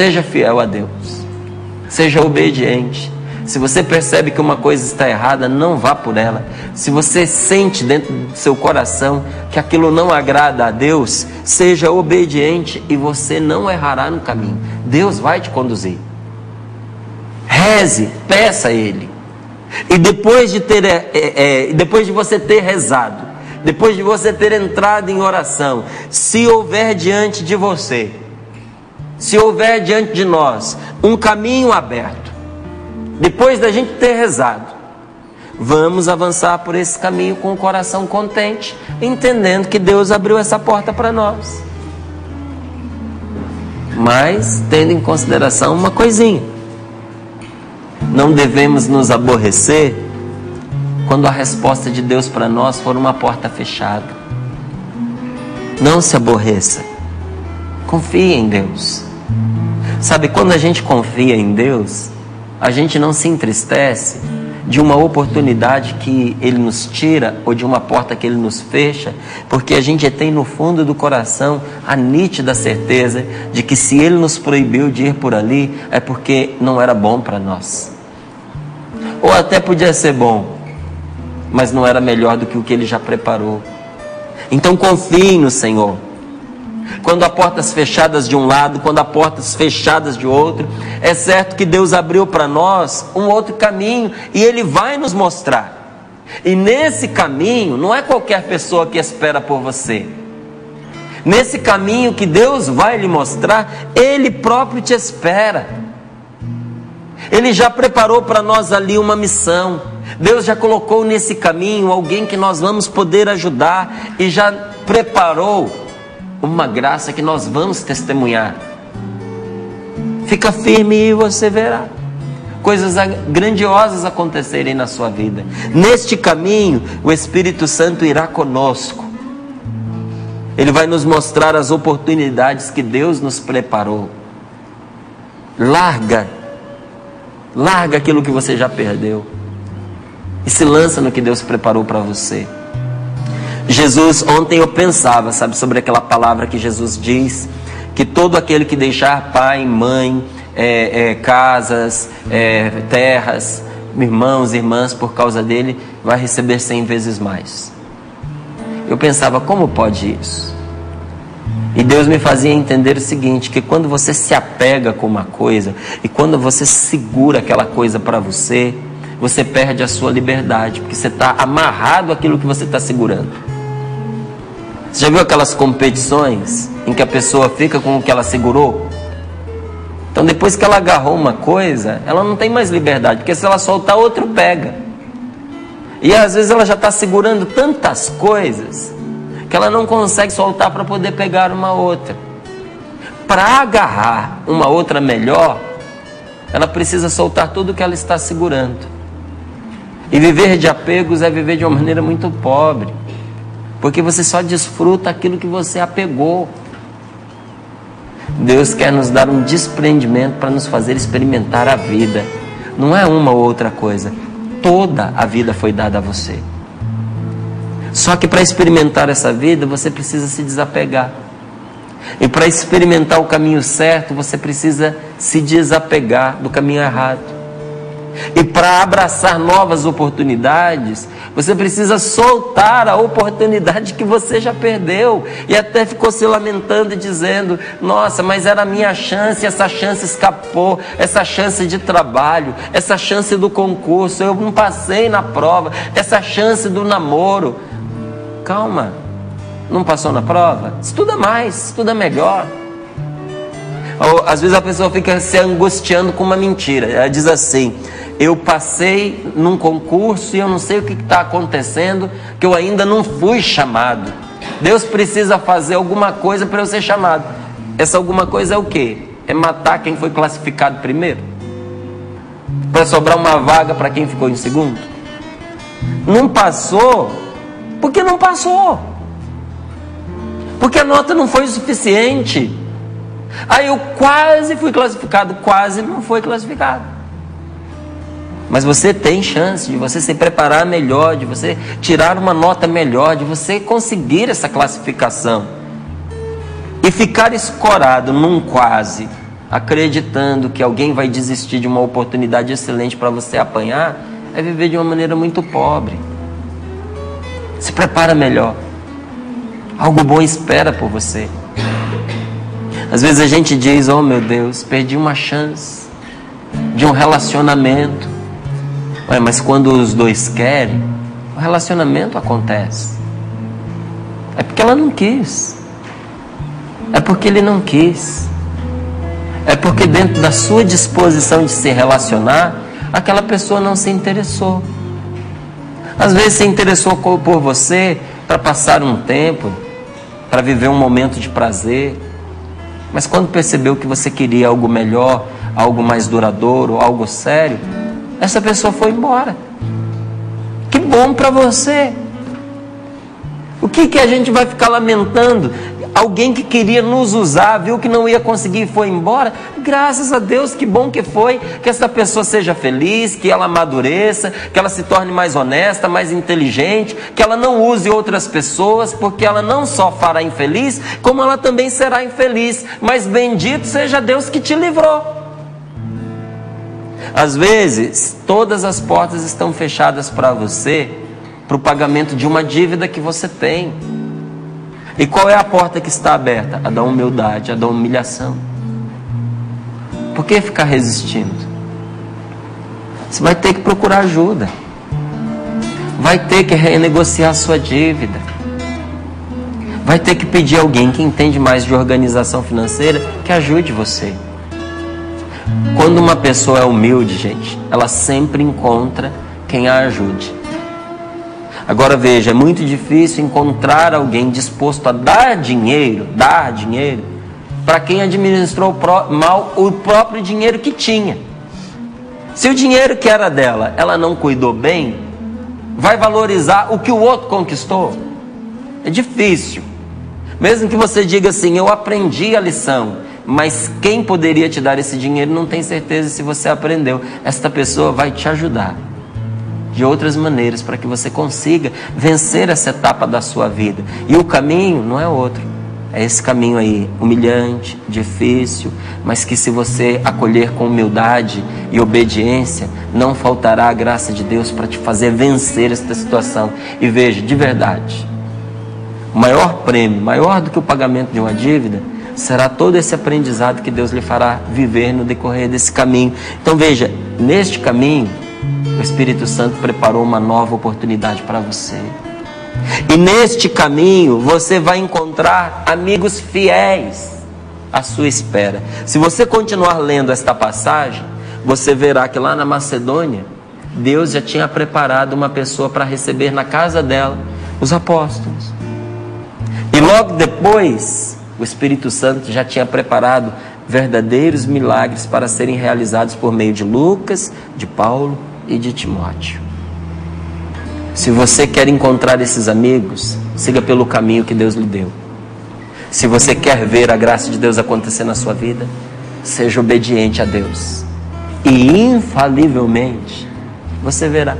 Seja fiel a Deus. Seja obediente. Se você percebe que uma coisa está errada, não vá por ela. Se você sente dentro do seu coração que aquilo não agrada a Deus, seja obediente e você não errará no caminho. Deus vai te conduzir. Reze, peça a Ele. E depois de ter, é, é, depois de você ter rezado, depois de você ter entrado em oração, se houver diante de você, se houver diante de nós um caminho aberto, depois da gente ter rezado, vamos avançar por esse caminho com o coração contente, entendendo que Deus abriu essa porta para nós. Mas tendo em consideração uma coisinha: não devemos nos aborrecer quando a resposta de Deus para nós for uma porta fechada. Não se aborreça. Confie em Deus. Sabe, quando a gente confia em Deus, a gente não se entristece de uma oportunidade que Ele nos tira ou de uma porta que Ele nos fecha, porque a gente tem no fundo do coração a nítida certeza de que se Ele nos proibiu de ir por ali, é porque não era bom para nós. Ou até podia ser bom, mas não era melhor do que o que Ele já preparou. Então confie no Senhor quando há portas fechadas de um lado, quando há portas fechadas de outro, é certo que Deus abriu para nós um outro caminho e Ele vai nos mostrar. E nesse caminho, não é qualquer pessoa que espera por você. Nesse caminho que Deus vai lhe mostrar, Ele próprio te espera. Ele já preparou para nós ali uma missão. Deus já colocou nesse caminho alguém que nós vamos poder ajudar e já preparou uma graça que nós vamos testemunhar. Fica firme e você verá coisas grandiosas acontecerem na sua vida. Neste caminho, o Espírito Santo irá conosco. Ele vai nos mostrar as oportunidades que Deus nos preparou. Larga, larga aquilo que você já perdeu e se lança no que Deus preparou para você. Jesus, ontem eu pensava, sabe, sobre aquela palavra que Jesus diz: que todo aquele que deixar pai, mãe, é, é, casas, é, terras, irmãos, irmãs, por causa dele, vai receber cem vezes mais. Eu pensava, como pode isso? E Deus me fazia entender o seguinte: que quando você se apega com uma coisa e quando você segura aquela coisa para você, você perde a sua liberdade, porque você está amarrado àquilo que você está segurando. Você já viu aquelas competições em que a pessoa fica com o que ela segurou? Então, depois que ela agarrou uma coisa, ela não tem mais liberdade, porque se ela soltar, outro pega. E às vezes ela já está segurando tantas coisas que ela não consegue soltar para poder pegar uma outra. Para agarrar uma outra melhor, ela precisa soltar tudo que ela está segurando. E viver de apegos é viver de uma maneira muito pobre porque você só desfruta aquilo que você apegou. Deus quer nos dar um desprendimento para nos fazer experimentar a vida. Não é uma ou outra coisa. Toda a vida foi dada a você. Só que para experimentar essa vida, você precisa se desapegar. E para experimentar o caminho certo, você precisa se desapegar do caminho errado. E para abraçar novas oportunidades, você precisa soltar a oportunidade que você já perdeu. E até ficou se lamentando e dizendo: Nossa, mas era a minha chance, essa chance escapou, essa chance de trabalho, essa chance do concurso, eu não passei na prova, essa chance do namoro. Calma, não passou na prova? Estuda mais, estuda melhor. Ou, às vezes a pessoa fica se angustiando com uma mentira. Ela diz assim: Eu passei num concurso e eu não sei o que está acontecendo, que eu ainda não fui chamado. Deus precisa fazer alguma coisa para eu ser chamado. Essa alguma coisa é o quê? É matar quem foi classificado primeiro? Para sobrar uma vaga para quem ficou em segundo? Não passou, porque não passou. Porque a nota não foi suficiente. Aí eu quase fui classificado, quase não foi classificado. Mas você tem chance de você se preparar melhor, de você tirar uma nota melhor, de você conseguir essa classificação. E ficar escorado num quase acreditando que alguém vai desistir de uma oportunidade excelente para você apanhar, é viver de uma maneira muito pobre. Se prepara melhor. Algo bom espera por você. Às vezes a gente diz: Oh meu Deus, perdi uma chance de um relacionamento. Ué, mas quando os dois querem, o relacionamento acontece. É porque ela não quis. É porque ele não quis. É porque dentro da sua disposição de se relacionar, aquela pessoa não se interessou. Às vezes se interessou por você para passar um tempo, para viver um momento de prazer. Mas quando percebeu que você queria algo melhor, algo mais duradouro, algo sério, essa pessoa foi embora. Que bom para você. O que, que a gente vai ficar lamentando? Alguém que queria nos usar, viu que não ia conseguir e foi embora. Graças a Deus, que bom que foi. Que essa pessoa seja feliz, que ela amadureça, que ela se torne mais honesta, mais inteligente, que ela não use outras pessoas, porque ela não só fará infeliz, como ela também será infeliz. Mas bendito seja Deus que te livrou. Às vezes, todas as portas estão fechadas para você para o pagamento de uma dívida que você tem. E qual é a porta que está aberta? A da humildade, a da humilhação. Por que ficar resistindo? Você vai ter que procurar ajuda. Vai ter que renegociar sua dívida. Vai ter que pedir alguém que entende mais de organização financeira que ajude você. Quando uma pessoa é humilde, gente, ela sempre encontra quem a ajude. Agora veja, é muito difícil encontrar alguém disposto a dar dinheiro, dar dinheiro, para quem administrou mal o próprio dinheiro que tinha. Se o dinheiro que era dela, ela não cuidou bem, vai valorizar o que o outro conquistou? É difícil. Mesmo que você diga assim, eu aprendi a lição, mas quem poderia te dar esse dinheiro não tem certeza se você aprendeu. Esta pessoa vai te ajudar de outras maneiras para que você consiga vencer essa etapa da sua vida. E o caminho não é outro. É esse caminho aí, humilhante, difícil, mas que se você acolher com humildade e obediência, não faltará a graça de Deus para te fazer vencer esta situação. E veja, de verdade, o maior prêmio, maior do que o pagamento de uma dívida, será todo esse aprendizado que Deus lhe fará viver no decorrer desse caminho. Então veja, neste caminho, o Espírito Santo preparou uma nova oportunidade para você. E neste caminho você vai encontrar amigos fiéis à sua espera. Se você continuar lendo esta passagem, você verá que lá na Macedônia, Deus já tinha preparado uma pessoa para receber na casa dela os apóstolos. E logo depois, o Espírito Santo já tinha preparado verdadeiros milagres para serem realizados por meio de Lucas, de Paulo e de Timóteo. Se você quer encontrar esses amigos, siga pelo caminho que Deus lhe deu. Se você quer ver a graça de Deus acontecer na sua vida, seja obediente a Deus. E infalivelmente você verá.